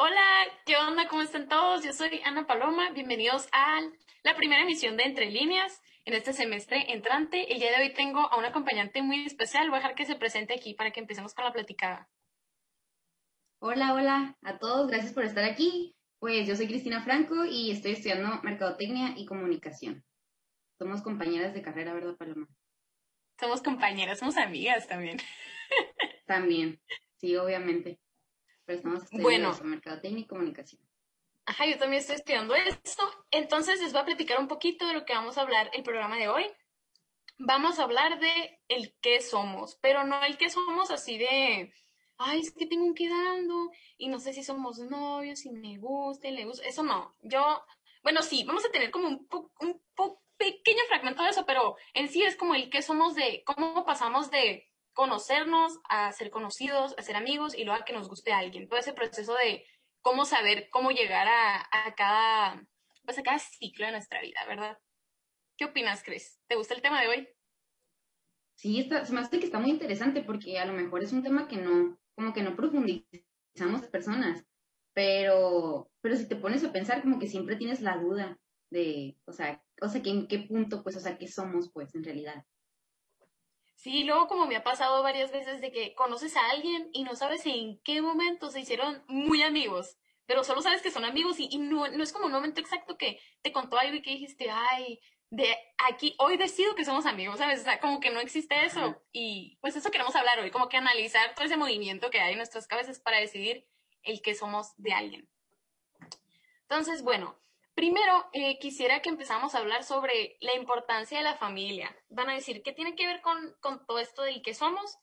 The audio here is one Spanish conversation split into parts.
Hola, ¿qué onda? ¿Cómo están todos? Yo soy Ana Paloma. Bienvenidos a la primera emisión de Entre Líneas en este semestre entrante. El día de hoy tengo a un acompañante muy especial. Voy a dejar que se presente aquí para que empecemos con la platicada. Hola, hola a todos. Gracias por estar aquí. Pues yo soy Cristina Franco y estoy estudiando Mercadotecnia y Comunicación. Somos compañeras de carrera, ¿verdad, Paloma? Somos compañeras, somos amigas también. También, sí, obviamente bueno, eso, mercadotecnia y comunicación. Ajá, yo también estoy estudiando esto. Entonces les voy a platicar un poquito de lo que vamos a hablar el programa de hoy. Vamos a hablar de el qué somos, pero no el qué somos así de, ay, es que tengo un quedando y no sé si somos novios, si me gusta, y le gusta. Eso no. Yo, bueno, sí, vamos a tener como un, un pequeño fragmento de eso, pero en sí es como el qué somos de, cómo pasamos de conocernos, a ser conocidos, a ser amigos y luego a que nos guste alguien. Todo ese proceso de cómo saber cómo llegar a, cada, pues a cada ciclo de nuestra vida, ¿verdad? ¿Qué opinas, Cris? ¿Te gusta el tema de hoy? Sí, está, se me hace que está muy interesante porque a lo mejor es un tema que no, como que no profundizamos personas, pero, pero si te pones a pensar como que siempre tienes la duda de, o sea, o sea, que en qué punto, pues, o sea, qué somos, pues, en realidad. Sí, luego como me ha pasado varias veces de que conoces a alguien y no sabes en qué momento se hicieron muy amigos, pero solo sabes que son amigos y, no, es como un momento exacto que te contó algo y que dijiste, ay, de aquí, hoy decido que somos amigos, ¿sabes? O sea, como que no existe eso. Y pues eso queremos hablar hoy, como que analizar todo ese movimiento que hay en nuestras cabezas para decidir el que somos de alguien. Entonces, bueno, Primero, eh, quisiera que empezamos a hablar sobre la importancia de la familia. Van a decir, ¿qué tiene que ver con, todo esto del que somos?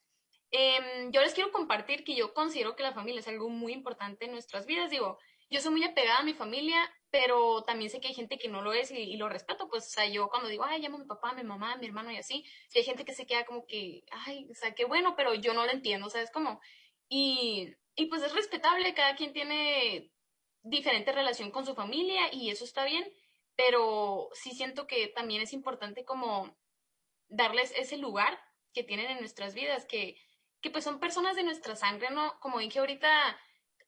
Em, yo les quiero compartir que yo considero que la familia es algo muy importante en nuestras vidas. Digo, yo soy muy apegada a mi familia, pero también sé que hay gente que no lo es y, lo respeto. Pues, o sea, yo cuando digo, ay, llamo a mi papá, a mi mamá, a mi hermano y así, si hay gente que se queda como que, ay, o sea, qué bueno, pero yo no lo entiendo, o sea, es como, y, y pues es respetable, cada quien tiene diferente relación con su familia y eso está bien, pero sí siento que también es importante como darles ese lugar que tienen en nuestras vidas, que, que pues son personas de nuestra sangre, ¿no? Como dije ahorita,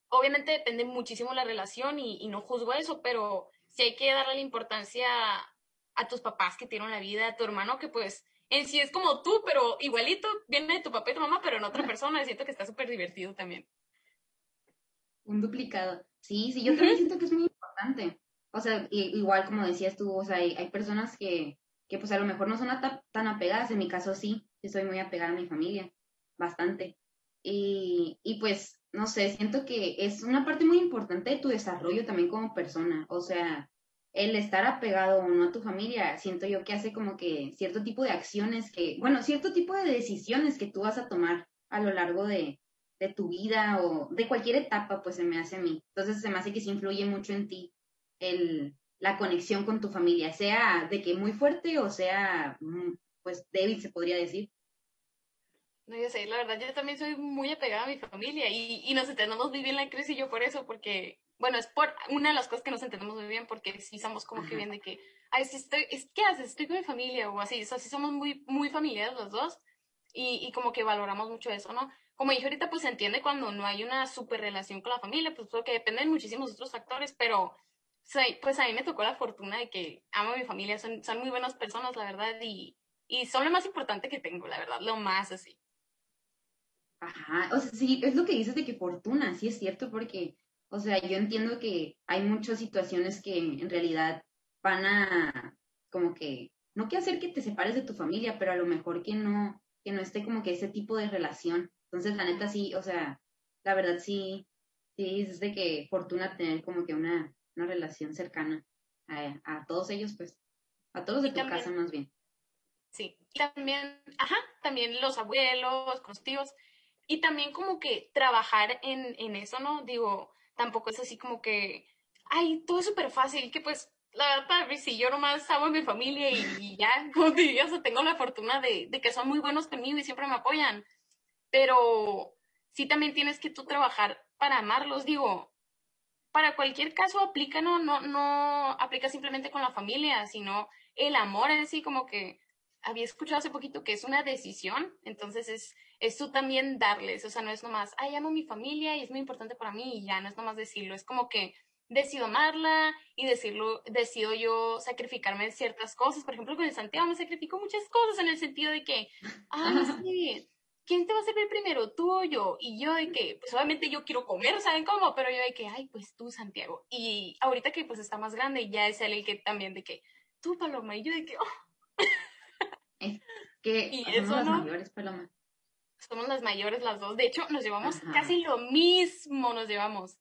obviamente depende muchísimo la relación y, y no juzgo eso, pero sí hay que darle la importancia a tus papás que tienen la vida, a tu hermano que pues en sí es como tú, pero igualito, viene de tu papá y tu mamá, pero en otra persona, siento que está súper divertido también. Un duplicado. Sí, sí, yo también siento que es muy importante. O sea, igual como decías tú, o sea, hay, personas que, que pues a lo mejor no son tan apegadas, en mi caso sí, sí soy muy apegada a mi familia, bastante. Y, y pues, no sé, siento que es una parte muy importante de tu desarrollo también como persona. O sea, el estar apegado o no a tu familia, siento yo que hace como que cierto tipo de acciones que, bueno, cierto tipo de decisiones que tú vas a tomar a lo largo de, de tu vida o de cualquier etapa, pues se me hace a mí. Entonces se me hace que se influye mucho en ti el, la conexión con tu familia, sea de que muy fuerte o sea, mm, pues débil, se podría decir. No, yo sé, la verdad, yo también soy muy apegada a mi familia y, y nos entendemos muy bien la crisis y yo por eso, porque, bueno, es por una de las cosas que nos entendemos muy bien, porque sí somos como que bien de que, ay, si estoy, ¿qué haces? Estoy con mi familia o así, o sea, sí somos muy, muy familiares los dos y, y como que valoramos mucho eso, ¿no? Como dije ahorita, pues se entiende cuando no hay una super relación con la familia, pues porque dependen muchísimos otros factores, pero pues a mí me tocó la fortuna de que amo a mi familia, son, son muy buenas personas, la verdad, y, y son lo más importante que tengo, la verdad, lo más así. Ajá, o sea, sí, es lo que dices de que fortuna, sí es cierto, porque, o sea, yo entiendo que hay muchas situaciones que en realidad van a, como que, no que hacer que te separes de tu familia, pero a lo mejor que no, que no esté como que ese tipo de relación. Entonces, la neta sí, o sea, la verdad sí, sí es de que fortuna tener como que una, una relación cercana a, a, todos ellos, pues, a todos de tu casa más bien. Sí, y también, ajá, también los abuelos, los tíos, y también como que trabajar en, en eso, ¿no? Digo, tampoco es así como que, ay, todo es súper fácil, que pues, la verdad, si yo nomás amo a mi familia y, ya, como te diría, o sea, tengo la fortuna de, de que son muy buenos conmigo y siempre me apoyan pero sí también tienes que tú trabajar para amarlos, digo, para cualquier caso aplica, no, no, no aplica simplemente con la familia, sino el amor en sí, como que había escuchado hace poquito que es una decisión, entonces es, es tú también darles, o sea, no es nomás, ay, amo a mi familia y es muy importante para mí y ya, no es nomás decirlo, es como que decido amarla y decirlo, decido yo sacrificarme en ciertas cosas, por ejemplo, con el Santiago me sacrifico muchas cosas en el sentido de que, ay, sí, ¿quién te va a servir primero, tú o yo? Y yo de que, pues obviamente yo quiero comer, ¿saben cómo? Pero yo de que, ay, pues tú, Santiago. Y ahorita que pues está más grande, ya es él el que también de que, tú, Paloma, y yo de que, oh. Es que Y somos eso las no- mayores, Paloma. Somos las mayores las dos. De hecho, nos llevamos Ajá. casi lo mismo, nos llevamos.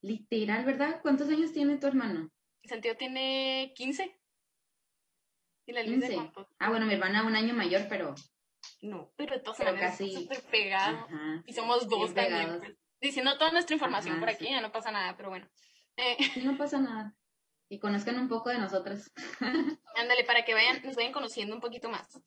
Literal, ¿verdad? ¿Cuántos años tiene tu hermano? Santiago tiene 15. ¿Y la Liz de 15. cuánto? Ah, bueno, mi hermana un año mayor, pero... No, pero de todas Pero casi- súper pegado. Ajá. Y somos dos Bien también. pegados. pues. Diciendo toda nuestra información Ajá, por aquí, sí. ya no pasa nada, pero bueno. Eh, no pasa nada. Y conozcan un poco de nosotras. ándale, para que vayan, nos vayan conociendo un poquito más.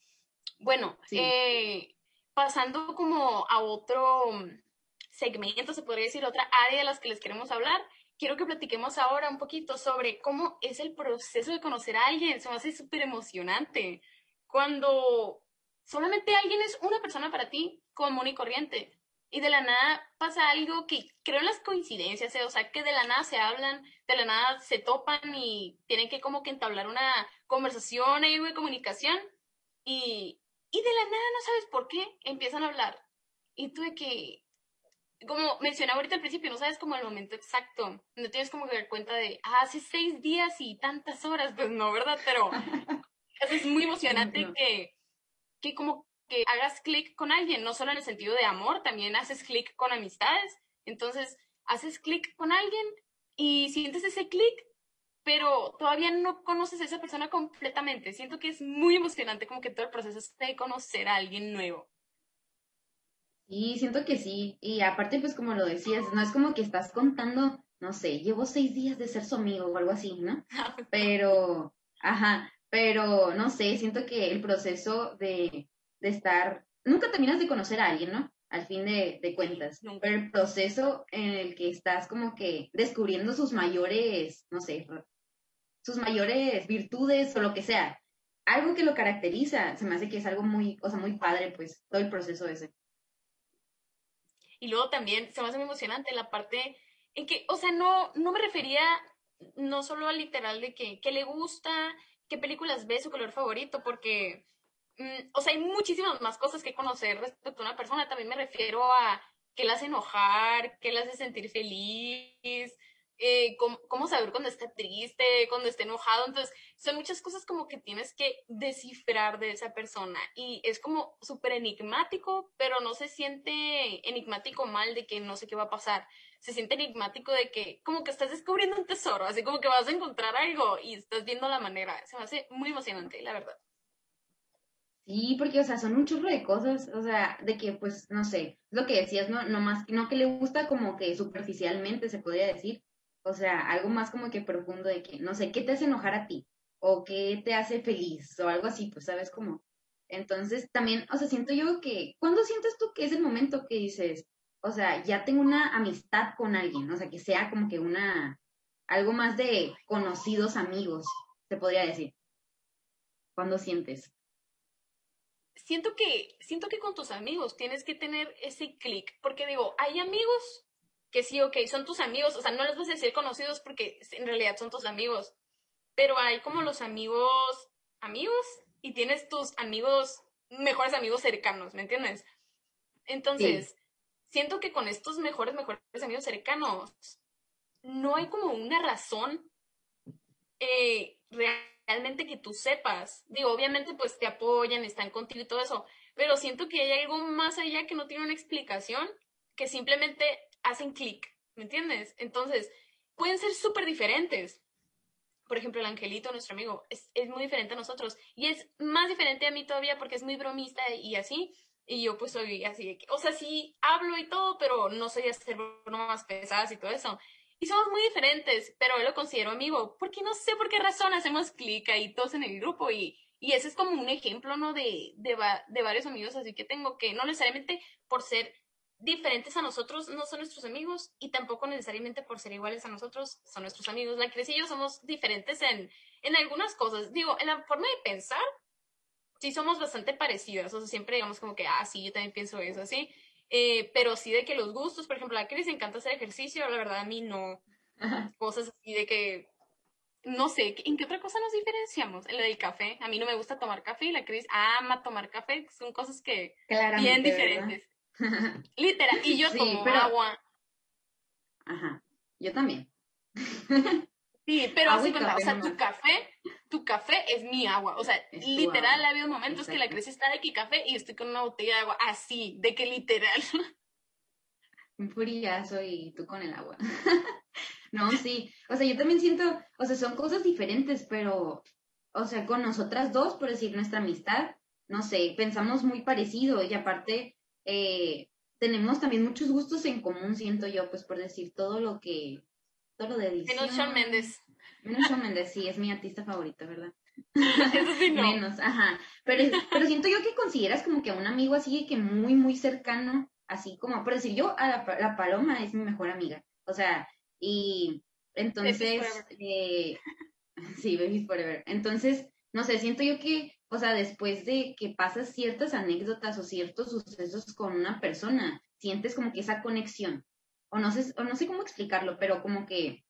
Bueno, Sí. eh, pasando como a otro mm, segmento, se podría decir, otra área de las que les queremos hablar, quiero que platiquemos ahora un poquito sobre cómo es el proceso de conocer a alguien. Se me hace súper emocionante. Cuando solamente alguien es una persona para ti, común y corriente. Y de la nada pasa algo que creo en las coincidencias, ¿eh? o sea, que de la nada se hablan, de la nada se topan y tienen que como que entablar una conversación, hay de comunicación y, y de la nada no sabes por qué empiezan a hablar. Y tú de que, como mencionaba ahorita al principio, no sabes como el momento exacto, no tienes como que dar cuenta de, ah, hace seis días y tantas horas, pues no, ¿verdad? Pero es muy emocionante No. que, que como que hagas clic con alguien, no solo en el sentido de amor, también haces clic con amistades. Entonces, haces clic con alguien y sientes ese clic, pero todavía no conoces a esa persona completamente. Siento que es muy emocionante como que todo el proceso de conocer a alguien nuevo. Sí, siento que sí. Y aparte, pues como lo decías, no es como que estás contando, no sé, llevo seis días de ser su amigo o algo así, ¿no? Pero, ajá, pero no sé, siento que el proceso de, de estar, nunca terminas de conocer a alguien, ¿no? Al fin de, de cuentas. Pero el proceso en el que estás como que descubriendo sus mayores, no sé, sus mayores virtudes o lo que sea, algo que lo caracteriza, se me hace que es algo muy, o sea, muy padre, pues, todo el proceso ese. Y luego también se me hace muy emocionante la parte en que, o sea, no, no me refería no solo al literal de que, qué le gusta, qué películas ve, su color favorito, porque, mm, o sea, hay muchísimas más cosas que conocer respecto a una persona. También me refiero a qué la hace enojar, qué la hace sentir feliz, eh, cómo, cómo saber cuando está triste, cuando está enojado. Entonces, son muchas cosas como que tienes que descifrar de esa persona y es como súper enigmático, pero no se siente enigmático mal de que no sé qué va a pasar. Se siente enigmático de que como que estás descubriendo un tesoro, así como que vas a encontrar algo y estás viendo la manera. Se me hace muy emocionante, la verdad. Sí, porque, o sea, son un chorro de cosas, o sea, de que, pues, no sé, lo que decías, no, no más, no que le gusta como que superficialmente se podría decir, o sea, algo más como que profundo de que, no sé, ¿qué te hace enojar a ti? O qué te hace feliz, o algo así, pues, ¿sabes cómo? Entonces, también, o sea, siento yo que, ¿cuándo sientes tú que es el momento que dices, o sea, ya tengo una amistad con alguien, o sea, que sea como que una, algo más de conocidos amigos, se podría decir? ¿Cuándo sientes? Siento que, siento que con tus amigos tienes que tener ese clic, porque digo, hay amigos que sí, ok, son tus amigos, o sea, no les vas a decir conocidos porque en realidad son tus amigos, pero hay como los amigos, amigos, y tienes tus amigos, mejores amigos cercanos, ¿me entiendes? Entonces, siento que con estos mejores, mejores amigos cercanos, no hay como una razón eh, realmente que tú sepas. Digo, obviamente pues te apoyan, están contigo y todo eso, pero siento que hay algo más allá que no tiene una explicación, que simplemente hacen clic, ¿me entiendes? Entonces, pueden ser súper diferentes. Por ejemplo, el angelito, nuestro amigo, es, es muy diferente a nosotros y es más diferente a mí todavía porque es muy bromista y así. Y yo pues soy así, de que- o sea, sí hablo y todo, pero no soy hacer bromas pesadas y todo eso. Y somos muy diferentes, pero él lo considero amigo, porque no sé por qué razón hacemos clic ahí todos en el grupo y, y ese es como un ejemplo, ¿no? De, de, de varios amigos así que tengo que no necesariamente por ser diferentes a nosotros no son nuestros amigos y tampoco necesariamente por ser iguales a nosotros son nuestros amigos. La Cris y yo somos diferentes en, en algunas cosas. Digo, en la forma de pensar sí somos bastante parecidas, o sea, siempre digamos como que, ah, sí, yo también pienso eso, así. Eh, pero sí de que los gustos, por ejemplo, a Chris le encanta hacer ejercicio, la verdad a mí no. Cosas así de que, no sé, ¿en qué otra cosa nos diferenciamos? En la del café. A mí no me gusta tomar café y la Cris ama tomar café. Son cosas que bien diferentes. Literal. Y yo tomo agua. Ajá. Yo también. Sí, pero así o sea, tu café, tu café es mi agua. O sea, literal, ha habido momentos que la Cris está de aquí café y estoy con una botella de agua así, de que literal. Un furillazo y tú con el agua. no, sí. O sea, yo también siento, o sea, son cosas diferentes, pero, o sea, con nosotras dos, por decir nuestra amistad, no sé, pensamos muy parecido y aparte, eh, tenemos también muchos gustos en común, siento yo, pues por decir todo lo que, todo lo de edición. Menos Shawn Mendes. Menos Shawn Mendes, sí, es mi artista favorito, ¿verdad? Eso sí no. Menos, ajá. Pero, pero siento yo que consideras como que a un amigo así que muy, muy cercano, así como, por decir, yo a la, Paloma es mi mejor amiga. O sea, y entonces, eh, sí, Babies Forever. Entonces, no sé, siento yo que, o sea, después de que pasas ciertas anécdotas o ciertos sucesos con una persona, sientes como que esa conexión. O no sé, o no sé cómo explicarlo, pero como que,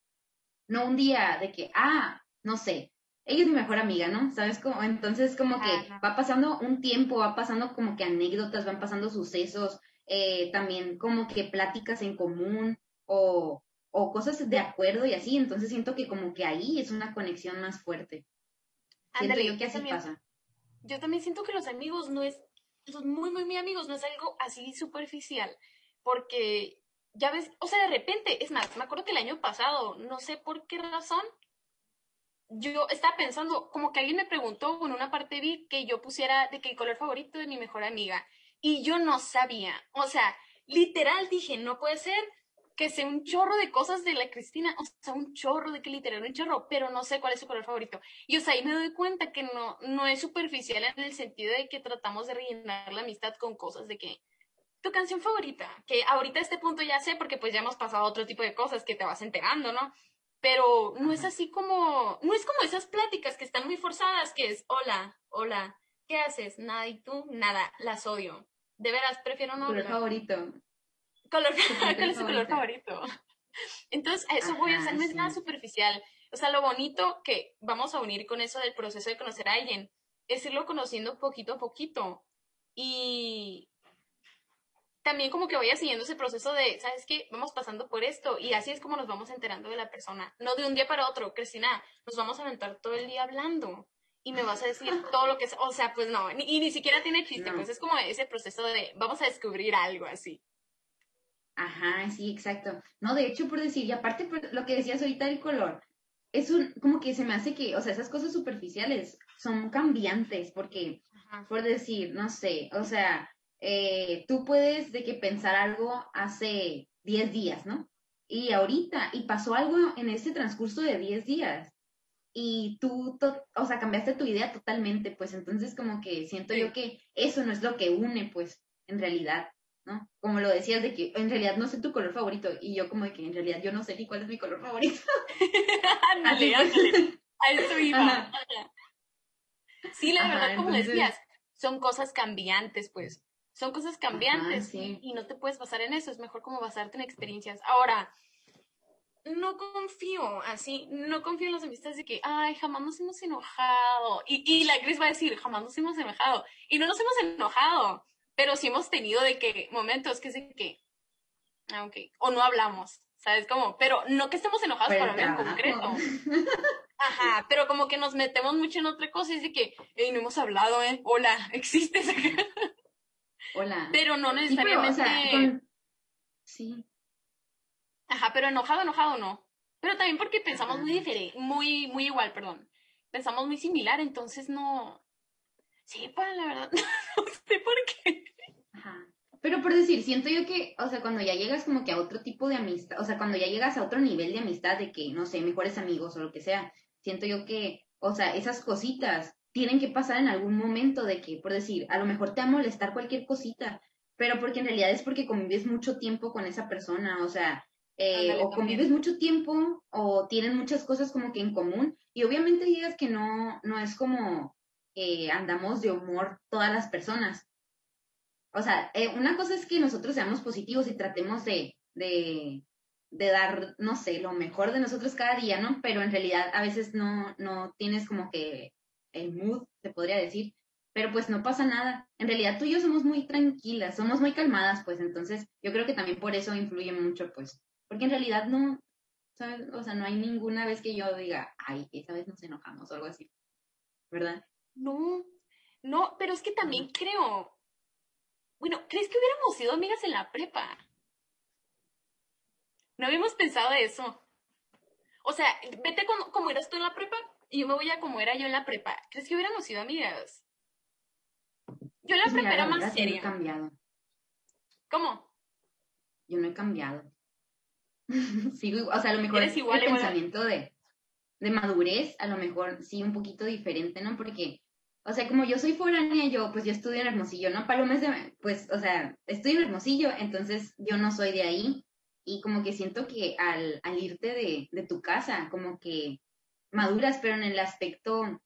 no un día de que, ah, no sé, ella es mi mejor amiga, ¿no? ¿Sabes cómo? Entonces como que va pasando un tiempo, va pasando como que anécdotas, van pasando sucesos, eh, también como que pláticas en común o, o cosas de acuerdo y así, entonces siento que como que ahí es una conexión más fuerte. Siento yo que así pasa. Yo también siento que los amigos no es, los muy, muy, muy amigos no es algo así superficial, porque ya ves, o sea, de repente, es más, me acuerdo que el año pasado, no sé por qué razón, yo estaba pensando, como que alguien me preguntó, en una parte vi que yo pusiera de que el color favorito de mi mejor amiga. Y yo no sabía. O sea, literal dije, no puede ser que sea un chorro de cosas de la Cristina. O sea, un chorro de que literal un chorro, pero no sé cuál es su color favorito. Y o sea, ahí me doy cuenta que no, no es superficial en el sentido de que tratamos de rellenar la amistad con cosas de que tu canción favorita, que ahorita a este punto ya sé porque pues ya hemos pasado otro tipo de cosas que te vas enterando, ¿no? pero no es así como, no es como esas pláticas que están muy forzadas, que es, hola, hola, ¿qué haces? Nada, ¿y tú? Nada, las odio. De veras, prefiero no Color favorito. Color, ¿Cuál es tu color favorito? Entonces, a eso voy, o sea, no es nada superficial. O sea, lo bonito que vamos a unir con eso del proceso de conocer a alguien es irlo conociendo poquito a poquito. Y, también como que vaya siguiendo ese proceso de, ¿sabes qué? Vamos pasando por esto y así es como nos vamos enterando de la persona. No de un día para otro, Cristina, nos vamos a aventar todo el día hablando y me vas a decir todo lo que es, o sea, pues no, y ni siquiera tiene chiste, pues es como ese proceso de vamos a descubrir algo así. Ajá, sí, exacto. No, de hecho, por decir, y aparte por lo que decías ahorita del color, es un, como que se me hace que, o sea, esas cosas superficiales son cambiantes, porque, por decir, no sé, o sea, eh, tú puedes de que pensar algo hace 10 días, ¿no? Y ahorita, y pasó algo en ese transcurso de 10 días. Y tú, o sea, cambiaste tu idea totalmente, pues entonces como que siento yo que eso no es lo que une, pues, en realidad, ¿no? Como lo decías de que en realidad no sé tu color favorito y yo como de que en realidad yo no sé ni cuál es mi color favorito. ándale, ándale. A eso iba. Sí, la verdad, como decías, son cosas cambiantes, pues. Son cosas cambiantes y, no te puedes basar en eso, es mejor como basarte en experiencias. Ahora, no confío así, no confío en las amistades de que, ay, jamás nos hemos enojado. Y, y la Gris va a decir, jamás nos hemos enojado. Y no nos hemos enojado, pero sí hemos tenido de que momentos que sé que, ah, ok, o no hablamos, ¿sabes? Como, pero no que estemos enojados por algo en concreto. Ajá, pero como que nos metemos mucho en otra cosa y es de que, hey, no hemos hablado, ¿eh? Hola, ¿existes? Hola. Pero no necesariamente. Sí, Ajá, pero enojado, enojado no. Pero también porque pensamos muy diferente, muy, muy igual, perdón. Pensamos muy similar, entonces no. Sí, para la verdad, no sé por qué. Ajá. Pero por decir, siento yo que, o sea, cuando ya llegas como que a otro tipo de amistad, o sea, cuando ya llegas a otro nivel de amistad de que, no sé, mejores amigos o lo que sea, siento yo que, o sea, esas cositas tienen que pasar en algún momento de que, por decir, a lo mejor te va a molestar cualquier cosita, pero porque en realidad es porque convives mucho tiempo con esa persona, o sea, eh, o convives mucho tiempo o tienen muchas cosas como que en común y obviamente digas que no, no es como, eh, andamos de humor todas las personas. O sea, eh, una cosa es que nosotros seamos positivos y tratemos de, de, de, dar, no sé, lo mejor de nosotros cada día, ¿no? Pero en realidad a veces no, no tienes como que el mood, se podría decir. Pero pues no pasa nada. En realidad tú y yo somos muy tranquilas, somos muy calmadas, pues entonces yo creo que también por eso influye mucho, pues. Porque en realidad no, ¿sabes? O sea, no hay ninguna vez que yo diga, ay, esa vez nos enojamos o algo así. ¿Verdad? No, no, pero es que también creo. Bueno, ¿crees que hubiéramos sido amigas en la prepa? No habíamos pensado eso. O sea, vete como, eras tú en la prepa yo me voy a como era yo en la prepa. ¿Crees que hubiéramos sido amigas? Yo en la prepa era más seria. Yo no he cambiado. ¿Cómo? Yo no he cambiado. Sigo, o sea, a lo mejor el pensamiento de, de madurez, a lo mejor sí un poquito diferente, ¿no? Porque, o sea, como yo soy foránea, yo, pues yo estudio en Hermosillo, ¿no? Palomes de, pues, o sea, estoy en Hermosillo, entonces yo no soy de ahí. Y como que siento que al, al irte de, de tu casa, como que maduras, pero en el aspecto,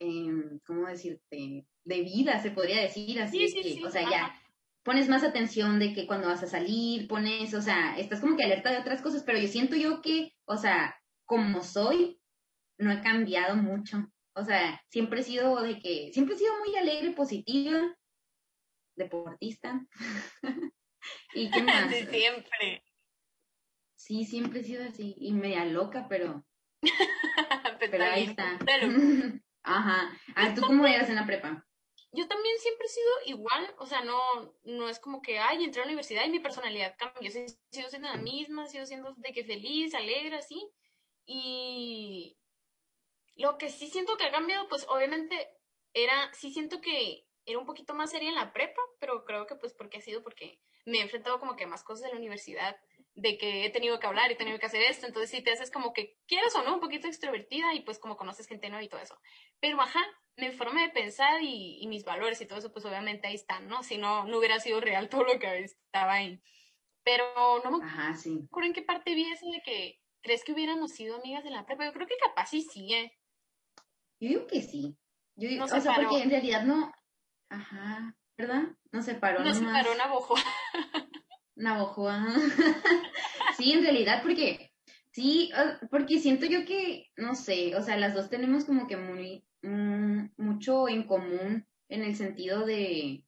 eh, ¿cómo decirte? De vida, se podría decir así. Sí, sí, sí. O sea, ya pones más atención de que cuando vas a salir, pones, o sea, estás como que alerta de otras cosas, pero yo siento yo que, o sea, como soy, no he cambiado mucho. O sea, siempre he sido de que, siempre he sido muy alegre, positiva, deportista. ¿Y qué más? siempre. Sí, siempre he sido así, y media loca, pero... pero ahí está. Ajá. Ah, ¿tú cómo eras en la prepa? Yo también siempre he sido igual, o sea, no, no es como que, ay, entré a la universidad y mi personalidad cambió, sigo siendo la misma, sigo siendo de que feliz, alegre, así, y lo que sí siento que ha cambiado, pues obviamente era, sí siento que era un poquito más seria en la prepa, pero creo que pues porque ha sido porque me he enfrentado como que a más cosas de la universidad, de que he tenido que hablar y he tenido que hacer esto, entonces sí te haces como que quieres o no, un poquito extrovertida y pues como conoces gente nueva y todo eso. Pero ajá, mi forma de pensar y, mis valores y todo eso, pues obviamente ahí están, ¿no? Si no, no hubiera sido real todo lo que estaba ahí. Pero no me acuerdo en qué parte vi eso de que ¿Crees que hubiéramos sido amigas de la prepa? Yo creo que capaz sí sí, ¿eh? Yo digo que sí. Yo digo, o sea, porque en realidad no. Ajá, ¿verdad? No se paró. No se paró Navojoa. Navojoa. sí, en realidad, porque. Sí, porque siento yo que, no sé, o sea, las dos tenemos como que muy. Mm, mucho en común en el sentido de.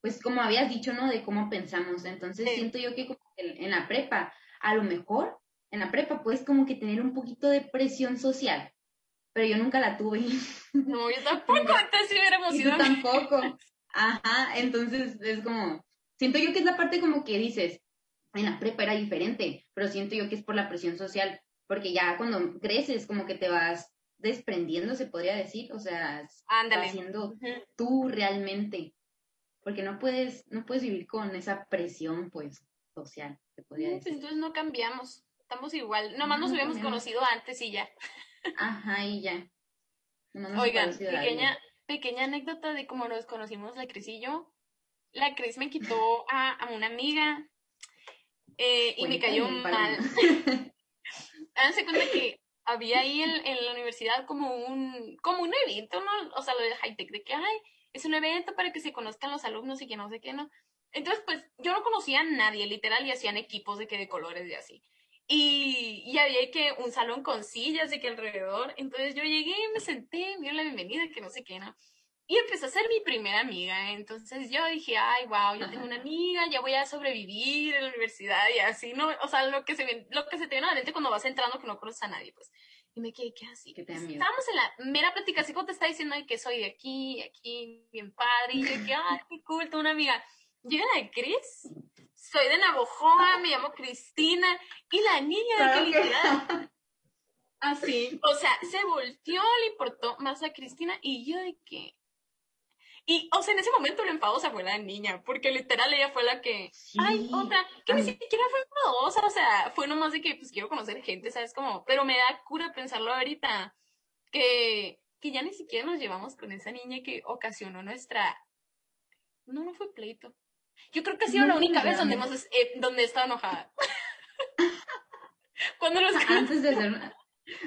Pues como habías dicho, ¿no? De cómo pensamos. Entonces siento yo que en la prepa, a lo mejor en la prepa puedes como que tener un poquito de presión social, pero yo nunca la tuve. No, yo tampoco, entonces sí hubiéramos ido. Yo tampoco. Ajá, entonces es como, siento yo que es la parte como que dices, en la prepa era diferente, pero siento yo que es por la presión social, porque ya cuando creces como que te vas desprendiendo, se podría decir, o sea, haciendo tú realmente, porque no puedes, no puedes vivir con esa presión, pues, social, se podría pues decir. Entonces no cambiamos. Estamos igual. Nomás nos hubiéramos conocido antes y ya. Ajá, y ya. Oigan, pequeña, pequeña anécdota de cómo nos conocimos la Cris y yo. La Cris me quitó a, a una amiga eh, y me cayó mal. Háganse cuenta que había ahí en, en, la universidad como un, como un evento, ¿no? O sea, lo de high tech, de que, ay, es un evento para que se conozcan los alumnos y que no sé qué, ¿no? Entonces, pues, yo no conocía a nadie, literal, y hacían equipos de que de colores y así. Y, y, había que un salón con sillas de que alrededor. Entonces yo llegué, me senté, me dio la bienvenida, que no sé qué, ¿no? Y empecé a ser mi primera amiga. Entonces yo dije, ay, wow, yo tengo una amiga, ya voy a sobrevivir en la universidad y así, ¿no? O sea, lo que se, lo que se te viene a la mente cuando vas entrando que no conoces a nadie, pues. Y me quedé, ¿qué así? ¿Qué te Estábamos en la mera plática, así como te está diciendo que soy de aquí, aquí, bien padre. Y yo, que, ay, qué cool, tengo una amiga. Llega la Cris soy de Navojoa, me llamo Cristina, y la niña de que literal. Así. O sea, se volteó, le importó más a Cristina, y yo de que. Y, o sea, en ese momento la enfadosa fue la niña, porque literal ella fue la que, ay, otra, que ni siquiera fue enfadosa, o sea, fue nomás de que, pues, quiero conocer gente, ¿sabes? Como, pero me da cura pensarlo ahorita, que, que ya ni siquiera nos llevamos con esa niña que ocasionó nuestra, no, no fue pleito, yo creo que ha sido la única vez donde, hemos, eh, donde he estado enojada. Cuando los Antes de ser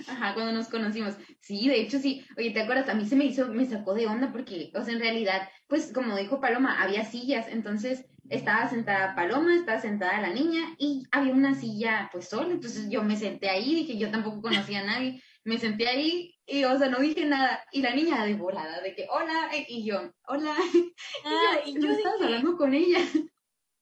Ajá, cuando nos conocimos. Sí, de hecho sí. Oye, ¿te acuerdas? A mí se me hizo, me sacó de onda porque, o sea, en realidad, pues como dijo Paloma, había sillas, entonces estaba sentada Paloma, estaba sentada la niña y había una silla pues sola, entonces yo me senté ahí, dije, yo tampoco conocía a nadie, me senté ahí y, o sea, no dije nada. Y la niña de volada, de que, hola, y yo, hola. Ah, y yo, estabas hablando con ella.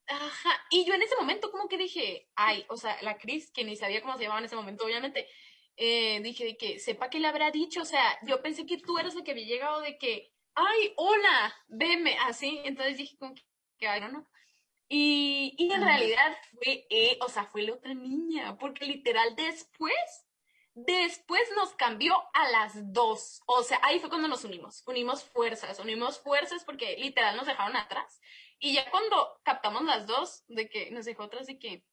Ajá, y yo en ese momento como que dije, ay, o sea, la Cris, que ni sabía cómo se llamaba en ese momento, obviamente, eh, dije que sepa que le habrá dicho, o sea, yo pensé que tú eras la que había llegado de que, ay, hola, veme, así, entonces dije como que, ay, no, no. Y, y en realidad fue, eh, o sea, fue la otra niña, porque literal después, después nos cambió a las dos, o sea, ahí fue cuando nos unimos, unimos fuerzas, unimos fuerzas porque literal nos dejaron atrás. Y ya cuando captamos las dos, de que nos dejó atrás de que,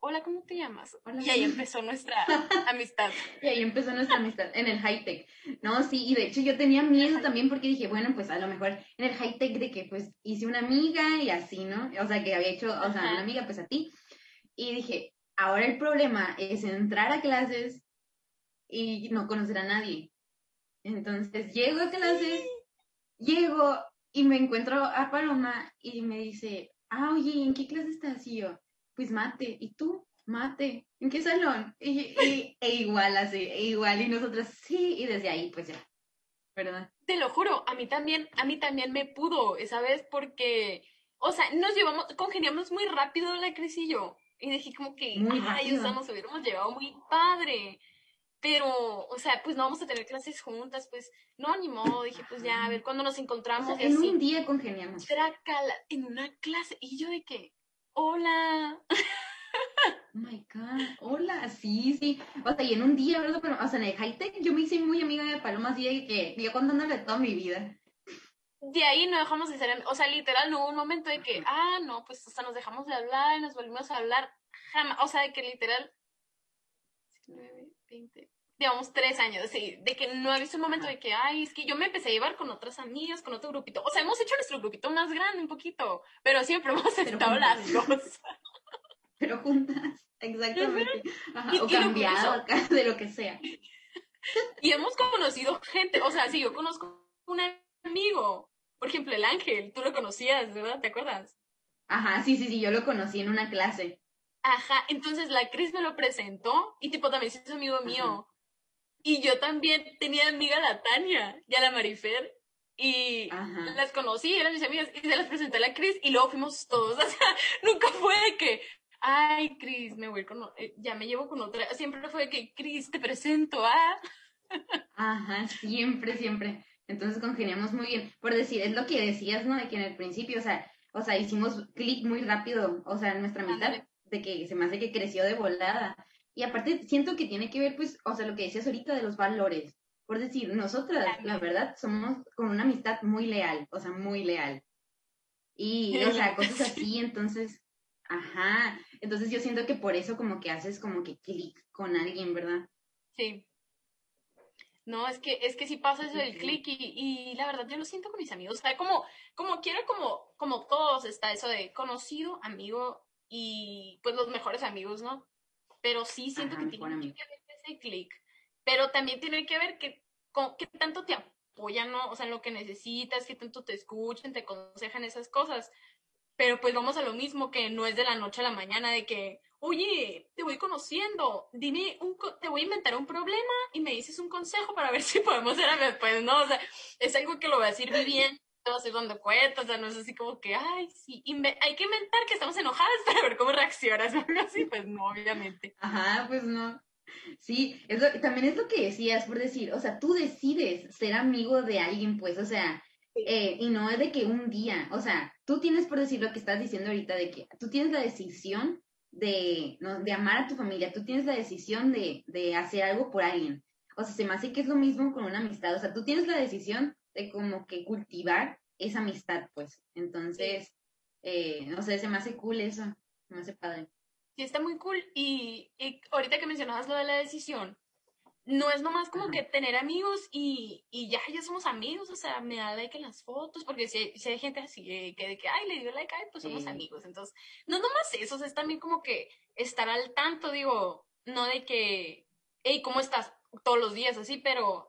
hola, ¿cómo te llamas? Y ahí empezó nuestra amistad. Y ahí empezó nuestra amistad en el high tech. No, sí, y de hecho yo tenía miedo también porque dije, bueno, pues a lo mejor en el high tech de que pues hice una amiga y así, ¿no? O sea, que había hecho, o sea, una amiga pues a ti. Y dije, ahora el problema es entrar a clases y no conocer a nadie. Entonces llego a clases, llego y me encuentro a Paloma y me dice, ah, oye, ¿en qué clase estás? Y yo, pues mate. ¿Y tú? Mate. ¿En qué salón? Y, e igual así, e igual. Y nosotras, sí. Y desde ahí, pues ya. ¿Verdad? Te lo juro, a mí también, a mí también me pudo esa vez porque, o sea, nos llevamos, congeniamos muy rápido la Cris y yo. Y dije como que, muy ay, o sea, nos hubiéramos llevado muy padre pero, o sea, pues no vamos a tener clases juntas, pues no, ni modo, dije, pues ya, a ver cuándo nos encontramos. en un día congeniamos. en una clase, y yo de que, hola. Oh my god, hola, sí, sí. O sea, y en un día, ¿verdad? Pero, o sea, en el high tech yo me hice muy amiga de Paloma, así de que yo contándole toda mi vida. De ahí no dejamos de ser, o sea, literal, no hubo un momento de que, ah, no, pues, o sea, nos dejamos de hablar y nos volvimos a hablar, jamás, o sea, de que literal, 20, digamos, tres años, sí, de que no he visto un momento de que, ay, es que yo me empecé a llevar con otras amigas, con otro grupito. O sea, hemos hecho nuestro grupito más grande un poquito, pero siempre hemos estado las dos. Pero juntas, exactamente. o cambiado acá, de lo que sea. Y hemos conocido gente, o sea, sí, yo conozco un amigo, por ejemplo, el Ángel, tú lo conocías, ¿verdad? ¿Te acuerdas? Ajá, sí, sí, sí, yo lo conocí en una clase. Ajá, entonces la Cris me lo presentó y tipo también es amigo mío. Y yo también tenía amiga la Tania y a la Marifer y las conocí, eran mis amigas y se las presenté a la Cris y luego fuimos todos. O sea, nunca fue de que, ay, Cris, me voy con, eh, ya me llevo con otra. Siempre fue de que, Cris, te presento, ¿ah? Ajá, siempre, siempre. Entonces congeniamos muy bien. Por decir, es lo que decías, ¿no? De que en el principio, o sea, o sea, hicimos clic muy rápido, o sea, en nuestra mitad de que se me hace que creció de volada. Y aparte, siento que tiene que ver, pues, o sea, lo que decías ahorita de los valores. Por decir, nosotras, la verdad, somos con una amistad muy leal, o sea, muy leal. Y, o sea, cosas así, entonces, ajá. Entonces yo siento que por eso como que haces como que clic con alguien, ¿verdad? Sí. No, es que, es que si pasa eso del clic y, y, la verdad yo lo siento con mis amigos. O sea, como, como quiero, como, como todos está eso de conocido, amigo, y pues los mejores amigos, ¿no? Pero sí siento que tiene que ver ese clic. Pero también tiene que ver que, con, que tanto te apoyan, ¿no? O sea, en lo que necesitas, que tanto te escuchen, te aconsejan esas cosas. Pero pues vamos a lo mismo, que no es de la noche a la mañana, de que, oye, te voy conociendo, dime, un, te voy a inventar un problema y me dices un consejo para ver si podemos ser amigos. Pues no, o sea, es algo que lo voy a decir bien estoy dando cuenta, o sea, no es así como que, ay, sí, hay que inventar que estamos enojadas para ver cómo reaccionas o algo así, pues no, obviamente. Ajá, pues no. Sí, es lo, también es lo que decías, por decir, o sea, tú decides ser amigo de alguien, pues, o sea, eh, y no es de que un día, o sea, tú tienes, por decir lo que estás diciendo ahorita, de que tú tienes la decisión de, ¿no? de amar a tu familia, tú tienes la decisión de, de hacer algo por alguien. O sea, se me hace que es lo mismo con una amistad, o sea, tú tienes la decisión de como que cultivar esa amistad, pues. Entonces, eh, no sé, se me hace cool eso, se me hace padre. Sí, está muy cool. Y, ahorita que mencionabas lo de la decisión, no es nomás como que tener amigos y, y, ya, ya somos amigos, o sea, me da like en las fotos, porque si, si hay gente así que de que, ay, le dio like, ay, pues somos amigos. Entonces, no nomás eso, es también como que estar al tanto, digo, no de que, hey, ¿cómo estás? todos los días así, pero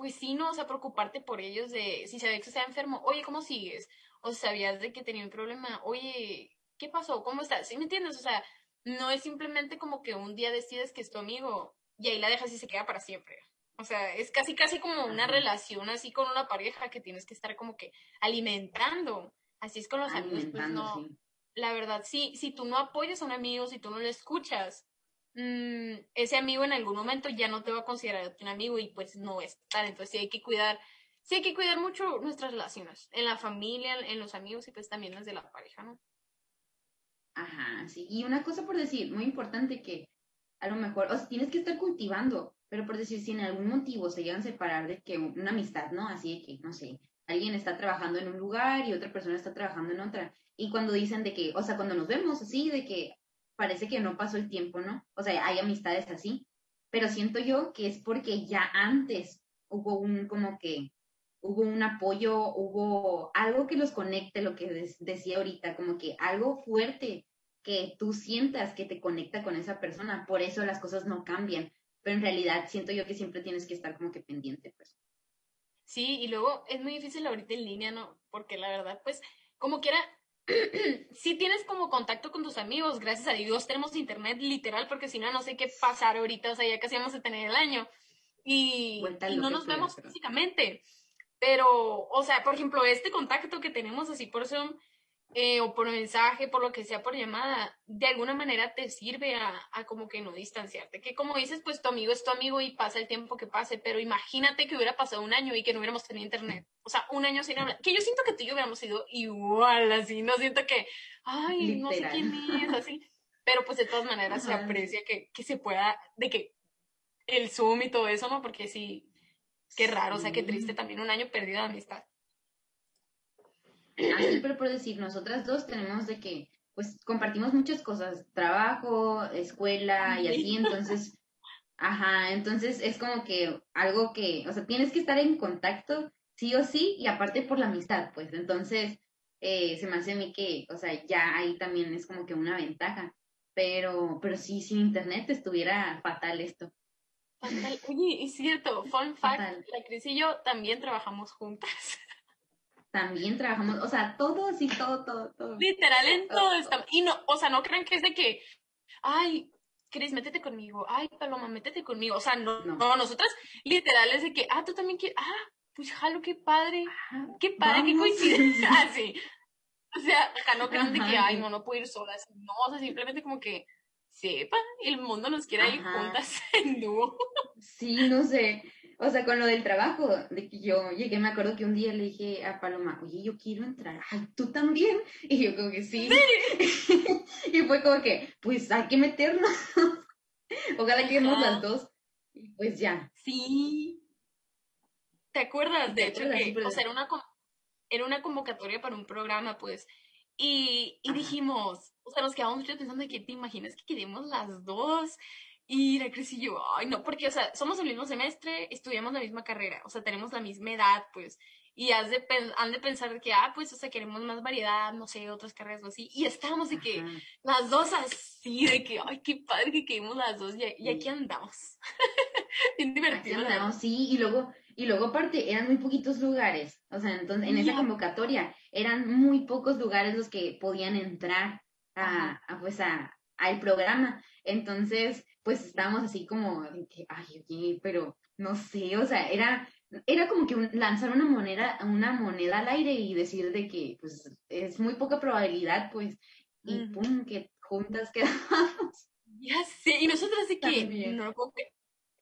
pues sí, no, o sea, preocuparte por ellos de si sabías que está enfermo, oye, ¿cómo sigues? O sabías de que tenía un problema, oye, ¿qué pasó? ¿Cómo estás? ¿Sí me entiendes? O sea, no es simplemente como que un día decides que es tu amigo y ahí la dejas y se queda para siempre. O sea, es casi, casi como una relación así con una pareja que tienes que estar como que alimentando. Así es con los amigos, pues no. La verdad, sí, si tú no apoyas a un amigo, si tú no le escuchas, mmm, ese amigo en algún momento ya no te va a considerar un amigo y pues no es tal. Entonces sí hay que cuidar, sí hay que cuidar mucho nuestras relaciones, en la familia, en los amigos y pues también las de la pareja, ¿no? Ajá, sí. Y una cosa por decir, muy importante que a lo mejor, o tienes que estar cultivando pero por decir, si en algún motivo se llegan a separar de que una amistad, ¿no? Así de que, no sé, alguien está trabajando en un lugar y otra persona está trabajando en otra. Y cuando dicen de que, o sea, cuando nos vemos así, de que parece que no pasó el tiempo, ¿no? O sea, hay amistades así. Pero siento yo que es porque ya antes hubo un, como que, hubo un apoyo, hubo algo que los conecte, lo que decía ahorita, como que algo fuerte que tú sientas que te conecta con esa persona. Por eso las cosas no cambian pero en realidad siento yo que siempre tienes que estar como que pendiente, pues. Sí, y luego es muy difícil ahorita en línea, ¿no? Porque la verdad, pues, como quiera, si tienes como contacto con tus amigos, gracias a Dios tenemos internet literal, porque si no, no sé qué pasar ahorita, o sea, ya casi vamos a tener el año. Y, y no nos vemos físicamente. Pero, o sea, por ejemplo, este contacto que tenemos así por Zoom, eh, o por mensaje, por lo que sea, por llamada, de alguna manera te sirve a, a, como que no distanciarte. Que como dices, pues tu amigo es tu amigo y pasa el tiempo que pase, pero imagínate que hubiera pasado un año y que no hubiéramos tenido internet. O sea, un año sin hablar. Que yo siento que tú y yo hubiéramos sido igual, así, no siento que, ay, no sé quién es, así. Pero pues de todas maneras se aprecia que, que se pueda, de que el Zoom y todo eso, ¿no? Porque sí, qué raro, o sea, qué triste también un año perdido de amistad. Así, pero por decir, nosotras dos tenemos de que, pues, compartimos muchas cosas, trabajo, escuela y así, entonces, ajá, entonces es como que algo que, o sea, tienes que estar en contacto, sí o sí, y aparte por la amistad, pues, entonces, eh, se me hace a mí que, o sea, ya ahí también es como que una ventaja, pero, pero sí, sin internet estuviera fatal esto. Fatal. Oye, es cierto, fun fact, la Cris y yo también trabajamos juntas también trabajamos, o sea, todo así, todo, todo, todo. Literal en todo, esto. Y no, o sea, no crean que es de que, ay, Cris, métete conmigo, ay, Paloma, métete conmigo. O sea, no, no, nosotras literal es de que, ah, tú también quieres, ah, pues jalo, qué padre, qué padre, qué coincidencia. Así. O sea, acá no crean de que, ay, no, no puedo ir sola. No, o sea, simplemente como que, sepa, el mundo nos quiere ir juntas en dúo. Sí, no sé. O sea, con lo del trabajo, de que yo llegué, me acuerdo que un día le dije a Paloma, oye, yo quiero entrar, ay, ¿tú también? Y yo como que sí. y fue como que, pues hay que meternos. Ojalá que las dos. Y pues ya. Sí. ¿Te acuerdas? De hecho, que, o sea, era una, era una convocatoria para un programa, pues. Y, y dijimos, o sea, nos quedamos mucho pensando de que te imaginas que queremos las dos. Y la Cris y yo, ay, no, porque, o sea, somos el mismo semestre, estudiamos la misma carrera, o sea, tenemos la misma edad, pues, y has de han de pensar que, ah, pues, o sea, queremos más variedad, no sé, otras carreras o así, y estábamos de que, las dos así, de que, ay, qué padre que quedemos las dos, y, aquí andamos. Bien divertido. Aquí andamos, sí, y luego, y luego aparte, eran muy poquitos lugares, o sea, entonces, en esa convocatoria, eran muy pocos lugares los que podían entrar a, a pues, a, al programa, entonces, pues estábamos así como de ay, pero no sé, o sea, era, era como que lanzar una moneda, una moneda al aire y decir de que, pues, es muy poca probabilidad, pues, y pum, que juntas quedamos. Ya sé, y nosotros así que, no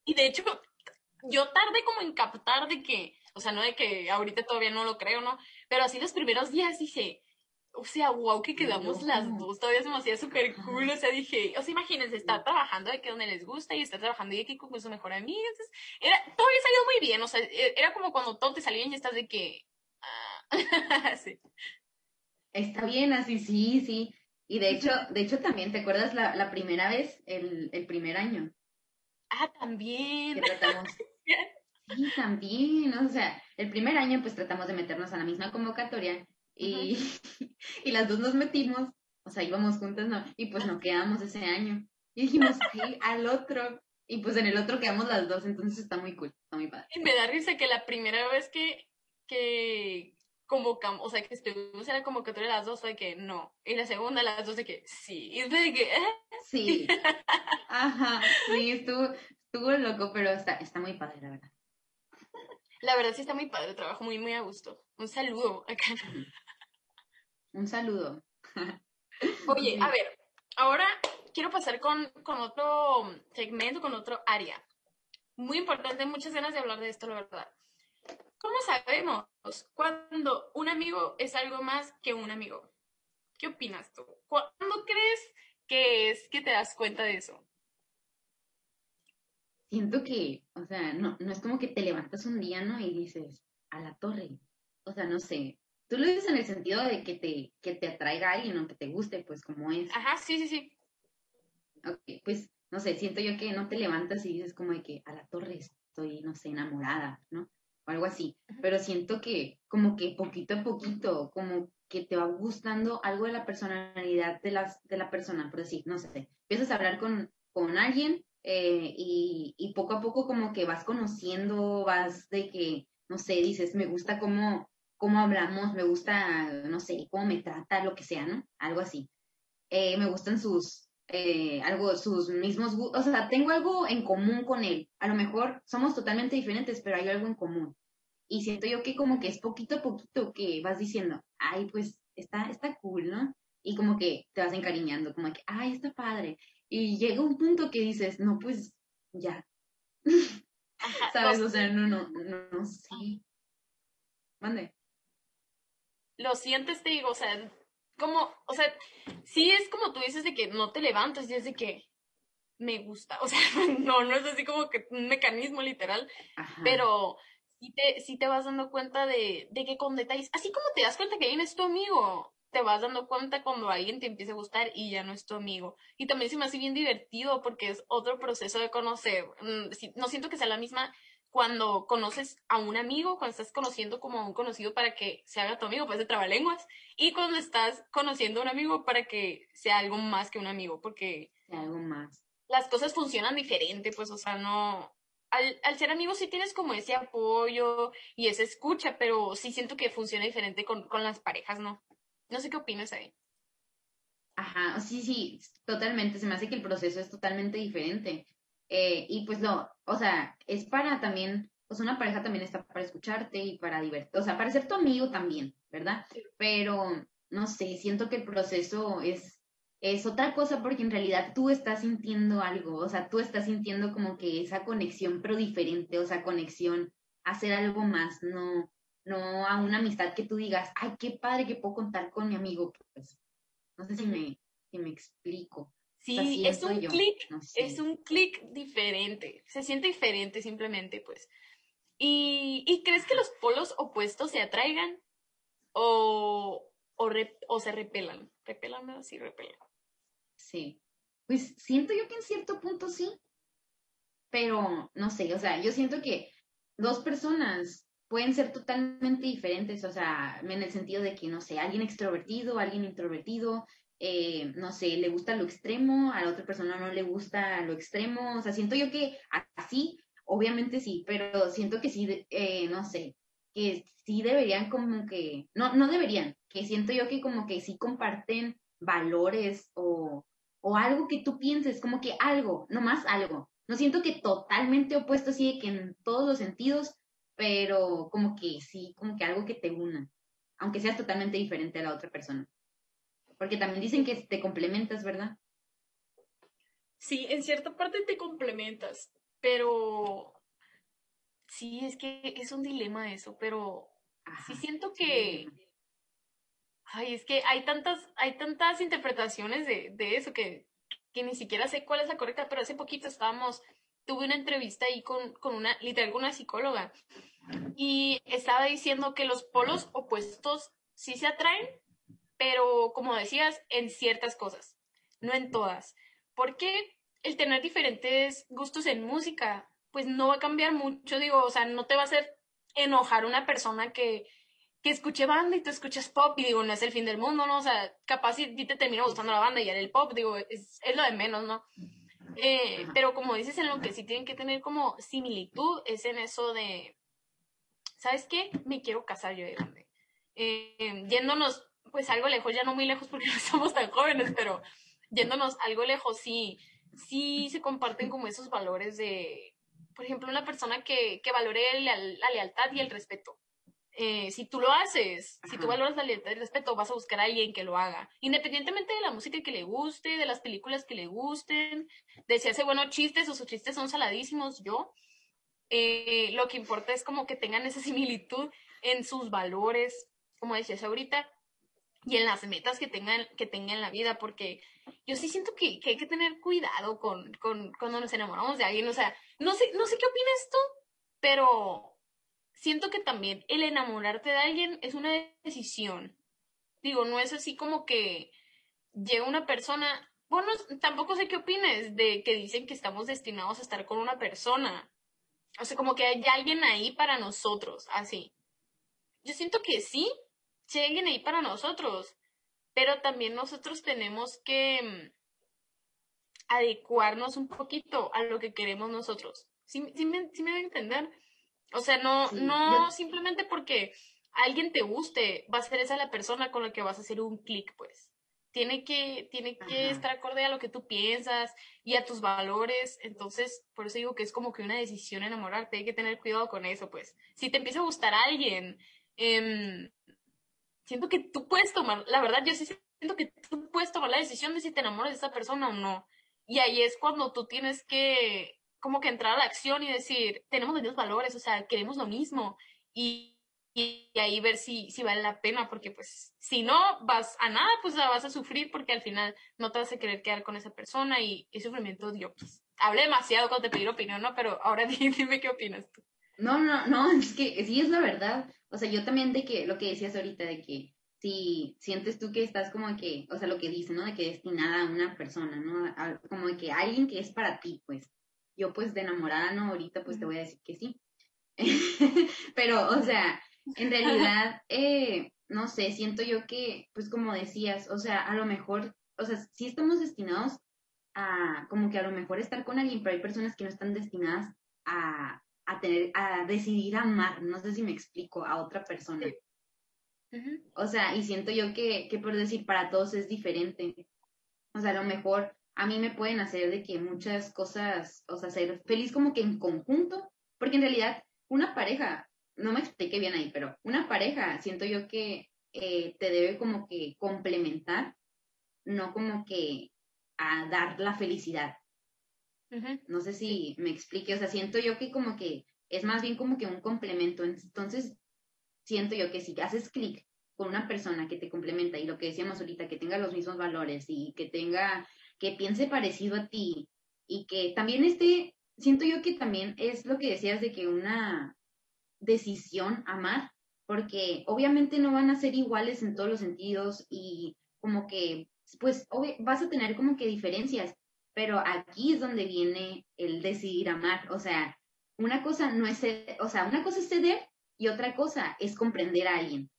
Y de hecho, yo tardé como en captar de que, o sea, no de que ahorita todavía no lo creo, ¿no? Pero así los primeros días dije, o sea, wow, que quedamos las dos, todavía se me hacía súper cool, o sea, dije, o sea, imagínense, estar trabajando de que donde les gusta y estar trabajando de que con su mejor amiga, entonces, era, todo había salido muy bien, o sea, e, era como cuando todo te salió bien y estás de que, ah, sí. Está bien, así, sí, sí, y de hecho, de hecho también, ¿te acuerdas la, la primera vez, el, el primer año? Ah, también. Que tratamos... Sí, también, o sea, el primer año pues tratamos de meternos a la misma convocatoria y, y las dos nos metimos, o sea, íbamos juntas, ¿no? Y pues nos quedamos ese año. Y dijimos, sí, al otro. Y pues en el otro quedamos las dos, entonces está muy cool, está muy padre. Y me da risa que la primera vez que, que convocamos, o sea, que estuvimos en la convocatoria las dos fue de que no. Y la segunda las dos de que sí. Y de que... Sí. Ajá, sí, estuvo, estuvo loco, pero está, está muy padre, la verdad. La verdad sí está muy padre, trabajo muy, muy a gusto. Un saludo acá. Un saludo. Oye, a ver, ahora quiero pasar con, con otro segmento, con otro área. Muy importante, muchas ganas de hablar de esto, la verdad. ¿Cómo sabemos cuando un amigo es algo más que un amigo? ¿Qué opinas tú? ¿Cuándo crees que es que te das cuenta de eso? Siento que, o sea, no, no es como que te levantas un día, ¿no? Y dices, a la torre. O sea, no sé. Tú lo dices en el sentido de que te, que te atraiga a alguien o que te guste, pues como es. Ajá, sí, sí, sí. Ok, pues, no sé, siento yo que no te levantas y dices como de que a la torre estoy, no sé, enamorada, ¿no? O algo así. Pero siento que como que poquito a poquito, como que te va gustando algo de la personalidad de, las, de la persona, por decir, no sé, empiezas a hablar con, con alguien eh, y, y poco a poco como que vas conociendo, vas de que, no sé, dices, me gusta cómo, cómo hablamos, me gusta, no sé, cómo me trata, lo que sea, ¿no? Algo así. Eh, me gustan sus, eh, algo, sus mismos gustos, o sea, tengo algo en común con él. A lo mejor somos totalmente diferentes, pero hay algo en común. Y siento yo que como que es poquito a poquito que vas diciendo, ay, pues está, está cool, ¿no? Y como que te vas encariñando, como que, ay, está padre. Y llega un punto que dices, no, pues ya. ¿Sabes? O sea, no, no, no, no sé. Mande. Lo sientes, te digo, o sea, como, o sea, sí es como tú dices de que no te levantas y es de que me gusta, o sea, no, no es así como que un mecanismo literal, pero sí te, sí te vas dando cuenta de, de que con detalles, así como te das cuenta que alguien es tu amigo, te vas dando cuenta cuando alguien te empieza a gustar y ya no es tu amigo. Y también se me hace bien divertido porque es otro proceso de conocer. Mm, no siento que sea la misma cuando conoces a un amigo, cuando estás conociendo como a un conocido para que se haga tu amigo, pues de trabalenguas, y cuando estás conociendo a un amigo para que sea algo más que un amigo, porque... algo más. Las cosas funcionan diferente, pues, o sea, no... Al, al, ser amigo sí tienes como ese apoyo y esa escucha, pero sí siento que funciona diferente con, con las parejas, ¿no? No sé qué opinas ahí. Ajá, sí, sí, totalmente. Se me hace que el proceso es totalmente diferente. Eh, y pues no, o sea, es para también, pues una pareja también está para escucharte y para divertir, o sea, para ser tu amigo también, ¿verdad? Pero, no sé, siento que el proceso es, es otra cosa porque en realidad tú estás sintiendo algo, o sea, tú estás sintiendo como que esa conexión, pero diferente, o sea, conexión, hacer algo más, no, no a una amistad que tú digas, ay, qué padre que puedo contar con mi amigo, pues, no sé si me, si me explico. Sí, es un clic, es un clic diferente, se siente diferente simplemente, pues. ¿Y, ¿y crees que los polos opuestos se atraigan o, o, o se repelan? ¿Repelan? Sí, repelan. Sí, pues siento yo que en cierto punto sí, pero no sé, o sea, yo siento que dos personas pueden ser totalmente diferentes, o sea, en el sentido de que, no sé, alguien extrovertido, alguien introvertido, eh, no sé, le gusta lo extremo, a la otra persona no le gusta lo extremo, o sea, siento yo que así, obviamente sí, pero siento que sí, eh, no sé, que sí deberían como que, no, no deberían, que siento yo que como que sí comparten valores o, o algo que tú pienses, como que algo, nomás algo. No siento que totalmente opuesto, así que en todos los sentidos, pero como que sí, como que algo que te una, aunque seas totalmente diferente a la otra persona. Porque también dicen que te complementas, ¿verdad? Sí, en cierta parte te complementas, pero sí, es que es un dilema eso, pero sí siento que... Ay, es que hay tantas, hay tantas interpretaciones de, de eso que, que, ni siquiera sé cuál es la correcta, pero hace poquito estábamos, tuve una entrevista ahí con, con una, literal, con una psicóloga, y estaba diciendo que los polos opuestos sí se atraen, pero como decías, en ciertas cosas, no en todas. Porque el tener diferentes gustos en música, pues no va a cambiar mucho, digo, o sea, no te va a hacer enojar una persona que, que escuche banda y tú escuchas pop y digo, no es el fin del mundo, ¿no? O sea, capaz si te termina gustando la banda y el pop, digo, es, es lo de menos, ¿no? Eh, pero como dices, en lo que sí tienen que tener como similitud es en eso de, ¿sabes qué? Me quiero casar yo de grande. Eh, yéndonos, pues algo lejos, ya no muy lejos porque no somos tan jóvenes, pero yéndonos algo lejos, sí, sí se comparten como esos valores de, por ejemplo, una persona que, que valore la, lealtad y el respeto. Eh, si tú lo haces, si tú valoras la lealtad y el respeto, vas a buscar a alguien que lo haga. Independientemente de la música que le guste, de las películas que le gusten, de si hace buenos chistes o sus chistes son saladísimos, yo. Eh, lo que importa es como que tengan esa similitud en sus valores, como decías ahorita, y en las metas que tengan, que tengan en la vida, porque yo sí siento que, hay que tener cuidado con, con, cuando nos enamoramos de alguien. O sea, no sé, no sé qué opinas tú, pero siento que también el enamorarte de alguien es una decisión. Digo, no es así como que llega una persona. Bueno, tampoco sé qué opines de que dicen que estamos destinados a estar con una persona. O sea, como que hay alguien ahí para nosotros, así. Yo siento que sí, alguien ahí para nosotros, pero también nosotros tenemos que mm, adecuarnos un poquito a lo que queremos nosotros. ¿Sí, me, sí a entender? O sea, no, no simplemente porque alguien te guste, va a ser esa la persona con la que vas a hacer un clic, pues. Tiene que, tiene que estar acorde a lo que tú piensas y a tus valores. Entonces, por eso digo que es como que una decisión enamorarte. Hay que tener cuidado con eso, pues. Si te empieza a gustar alguien, eh, siento que tú puedes tomar, la verdad, yo sí siento que tú puedes tomar la decisión de si te enamoras de esa persona o no. Y ahí es cuando tú tienes que, como que entrar a la acción y decir, tenemos los mismos valores, o sea, queremos lo mismo. Y, y, ahí ver si, si vale la pena, porque pues si no vas a nada, pues la vas a sufrir porque al final no te vas a querer quedar con esa persona y es sufrimiento de pues. Hablé demasiado cuando te pedí opinión, ¿no? Pero ahora dime qué opinas tú. No, no, no, es que sí es la verdad. O sea, yo también de que lo que decías ahorita, de que si sientes tú que estás como que, o sea, lo que dice, ¿no? De que destinada a una persona, ¿no? como de que alguien que es para ti, pues. Yo pues de enamorada, ¿no? Ahorita pues te voy a decir que sí. Pero, o sea, en realidad, eh, no sé, siento yo que, pues como decías, o sea, a lo mejor, o sea, sí estamos destinados a, como que a lo mejor estar con alguien, pero hay personas que no están destinadas a, a tener, a decidir amar, no sé si me explico, a otra persona. O sea, y siento yo que, que por decir, para todos es diferente. O sea, a lo mejor a mí me pueden hacer de que muchas cosas, o sea, ser feliz como que en conjunto, porque en realidad una pareja, no me expliqué bien ahí, pero una pareja, siento yo que eh, te debe como que complementar, no como que a dar la felicidad. No sé si me explique, o sea, siento yo que como que es más bien como que un complemento. Entonces, siento yo que si haces clic con una persona que te complementa y lo que decíamos ahorita, que tenga los mismos valores y que tenga, que piense parecido a ti y que también esté, siento yo que también es lo que decías de que una decisión amar, porque obviamente no van a ser iguales en todos los sentidos y como que, pues, vas a tener como que diferencias, pero aquí es donde viene el decidir amar, o sea, una cosa no es, o sea, una cosa es ceder y otra cosa es comprender a alguien.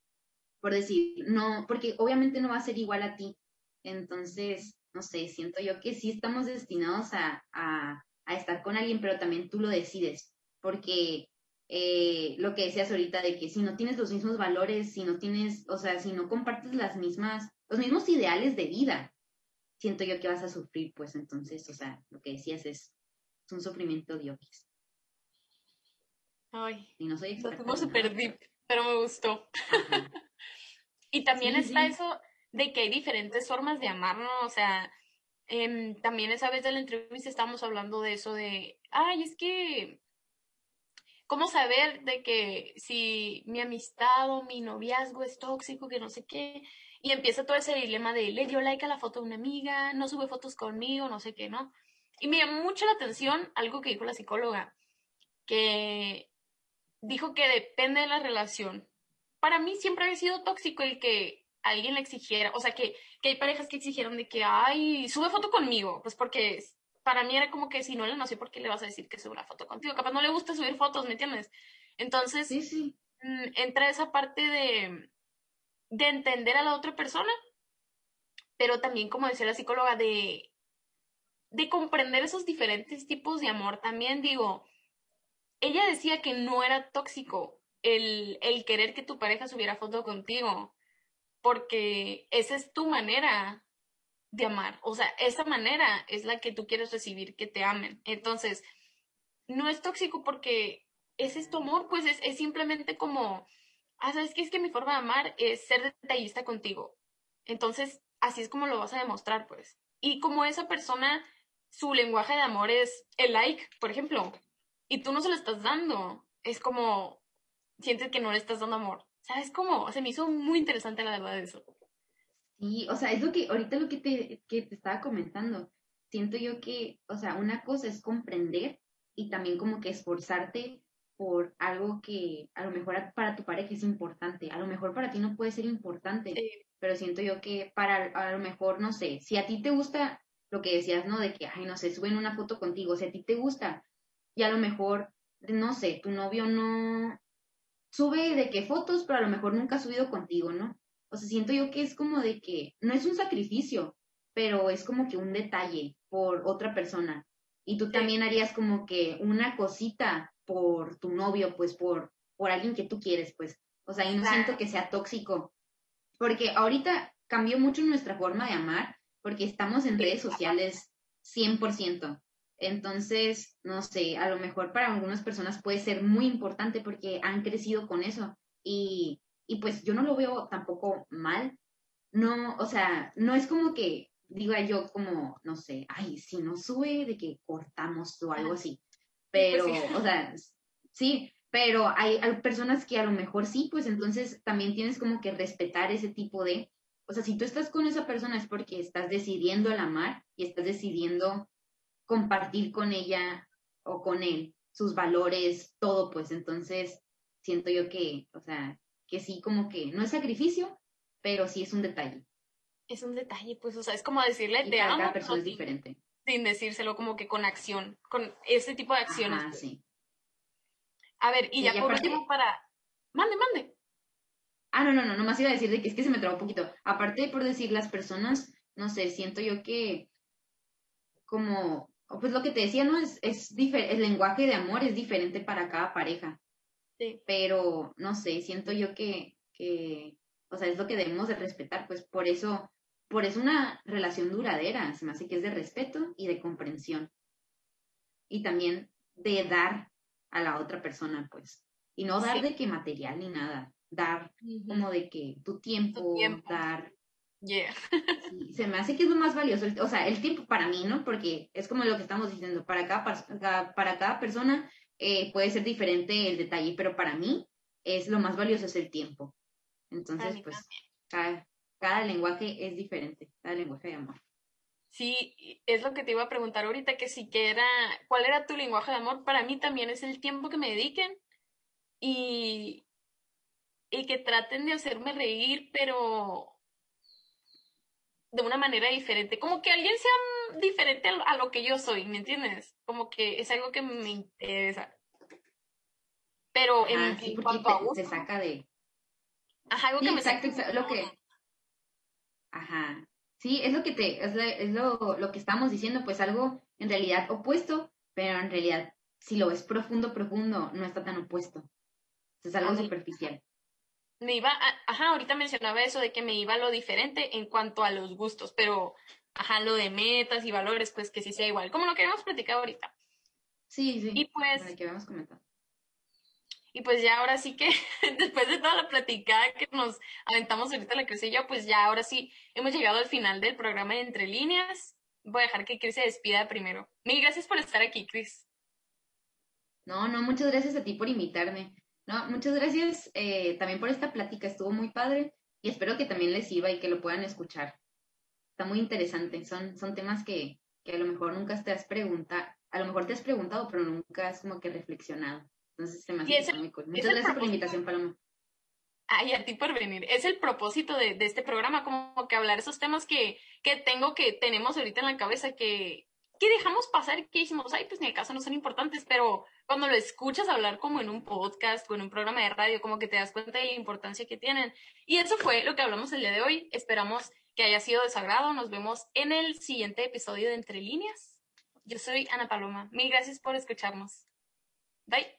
Por decir, no, porque obviamente no va a ser igual a ti. Entonces, no sé, siento yo que sí estamos destinados a, a, a estar con alguien, pero también tú lo decides, porque eh, lo que decías ahorita de que si no tienes los mismos valores, si no tienes, o sea, si no compartes las mismas, los mismos ideales de vida, siento yo que vas a sufrir, pues entonces, o sea, lo que decías es, un sufrimiento de Ay, y no soy experta. súper deep, pero me gustó. y también está eso de que hay diferentes formas de amarnos, o sea, eh, también esa vez de la entrevista estábamos hablando de eso de, ay, es que, ¿cómo saber de que si mi amistad o mi noviazgo es tóxico, que no sé qué? Y empieza todo ese dilema de le dio like a la foto de una amiga, no sube fotos conmigo, no sé qué, ¿no? Y me llamó mucho la atención algo que dijo la psicóloga, que dijo que depende de la relación. Para mí siempre había sido tóxico el que alguien le exigiera, o sea, que, que hay parejas que exigieron de que, ay, sube foto conmigo, pues porque para mí era como que si no le no sé por qué le vas a decir que sube una foto contigo, capaz no le gusta subir fotos, ¿me entiendes? Entonces, sí, sí. Mm, entra esa parte de, de entender a la otra persona, pero también, como decía la psicóloga, de de comprender esos diferentes tipos de amor. También digo, ella decía que no era tóxico el, el querer que tu pareja subiera foto contigo, porque esa es tu manera de amar. O sea, esa manera es la que tú quieres recibir, que te amen. Entonces, no es tóxico porque ese es tu amor, pues es, es simplemente como, ah, ¿sabes qué? Es que mi forma de amar es ser detallista contigo. Entonces, así es como lo vas a demostrar, pues. Y como esa persona, su lenguaje de amor es el like, por ejemplo, y tú no se lo estás dando, es como, sientes que no le estás dando amor. ¿Sabes cómo? Se me hizo muy interesante la verdad eso. Sí, o sea, es lo que, ahorita lo que te, que te estaba comentando. Siento yo que, o sea, una cosa es comprender y también como que esforzarte por algo que a lo mejor para tu pareja es importante. A lo mejor para ti no puede ser importante, pero siento yo que para a lo mejor, no sé, si a ti te gusta lo que decías, ¿no? De que, ay, no sé, suben una foto contigo, si a ti te gusta y a lo mejor, no sé, tu novio no sube de qué fotos, pero a lo mejor nunca ha subido contigo, ¿no? O sea, siento yo que es como de que no es un sacrificio, pero es como que un detalle por otra persona. Y tú también harías como que una cosita por tu novio, pues por, por alguien que tú quieres, pues. O sea, y no siento que sea tóxico. Porque ahorita cambió mucho nuestra forma de amar, porque estamos en redes sociales 100%. Entonces, no sé, a lo mejor para algunas personas puede ser muy importante porque han crecido con eso. Y y pues yo no lo veo tampoco mal. No, o sea, no es como que diga yo como, no sé, ay, si no sube de que cortamos o algo así. Pero, pues o sea, sí, pero hay, hay, personas que a lo mejor sí, pues entonces también tienes como que respetar ese tipo de, o sea, si tú estás con esa persona es porque estás decidiendo el amar y estás decidiendo compartir con ella o con él sus valores, todo, pues entonces siento yo que, o sea, que sí como que no es sacrificio, pero sí es un detalle. Es un detalle, pues, o sea, es como decirle y Cada persona es diferente. Sin decírselo como que con acción, con ese tipo de acciones. Ah, sí. A ver, y ya por último para... Mande, mande. Ah, no, no, no, nomás iba a decir de que es que se me trabó un poquito. Aparte por decir las personas, no sé, siento yo que como, pues lo que te decía, ¿no? Es, es el lenguaje de amor es diferente para cada pareja. Pero, no sé, siento yo que, que, o sea, es lo que debemos de respetar, pues por eso, por eso una relación duradera, se me hace que es de respeto y de comprensión. Y también de dar a la otra persona, pues. Y no dar de que material ni nada, dar como de que tu tiempo, dar... Yeah. se me hace que es lo más valioso, o sea, el tiempo para mí, ¿no? Porque es como lo que estamos diciendo, para cada, para cada persona eh, puede ser diferente el detalle, pero para mí es lo más valioso es el tiempo. Entonces, pues, cada, cada, lenguaje es diferente, cada lenguaje de amor. Sí, es lo que te iba a preguntar ahorita, que si que era, ¿cuál era tu lenguaje de amor? Para mí también es el tiempo que me dediquen y, y que traten de hacerme reír, pero de una manera diferente, como que alguien sea diferente a lo que yo soy, ¿me entiendes? Como que es algo que me interesa. Pero en, sí, cuanto a se saca de... Ajá, algo que me exacto, lo que... Ajá. Sí, es lo que te, es, es lo, lo que estamos diciendo, pues algo en realidad opuesto, pero en realidad, si lo ves profundo, profundo, no está tan opuesto. Es algo superficial me iba, ajá, ahorita mencionaba eso de que me iba a lo diferente en cuanto a los gustos, pero, ajá, lo de metas y valores, pues que sí sea igual, como lo que hemos platicado ahorita. Sí, sí. Y pues... que habíamos comentado. Y pues ya ahora sí que, después de toda la platicada que nos aventamos ahorita la Cris y yo, pues ya ahora sí hemos llegado al final del programa de Entre Líneas. Voy a dejar que Cris se despida primero. Mil gracias por estar aquí, Cris. No, no, muchas gracias a ti por invitarme. No, muchas gracias eh, también por esta plática, estuvo muy padre y espero que también les sirva y que lo puedan escuchar. Está muy interesante, son, son temas que, que a lo mejor nunca te has preguntado, a lo mejor te has preguntado, pero nunca has como que reflexionado. Entonces se me hace muy cool. Muchas gracias por la invitación, Paloma. Ay, a ti por venir. Es el propósito de, de, este programa, como que hablar esos temas que, que tengo, que tenemos ahorita en la cabeza, que, que dejamos pasar, que decimos, ay, pues ni acaso no son importantes, pero cuando lo escuchas hablar como en un podcast o en un programa de radio, como que te das cuenta de la importancia que tienen. Y eso fue lo que hablamos el día de hoy. Esperamos que haya sido de sagrado. Nos vemos en el siguiente episodio de Entre Líneas. Yo soy Ana Paloma. Mil gracias por escucharnos. Bye.